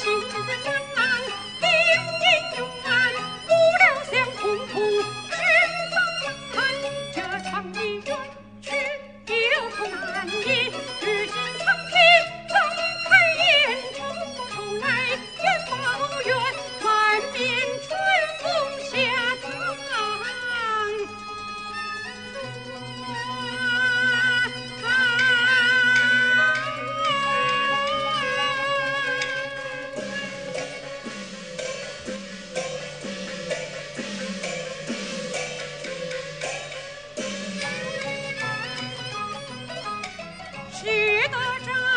昔日的相安定姻缘，不料相冲突，十分难。这场姻缘却有苦难言，如今苍天睁开眼，重重来。得着。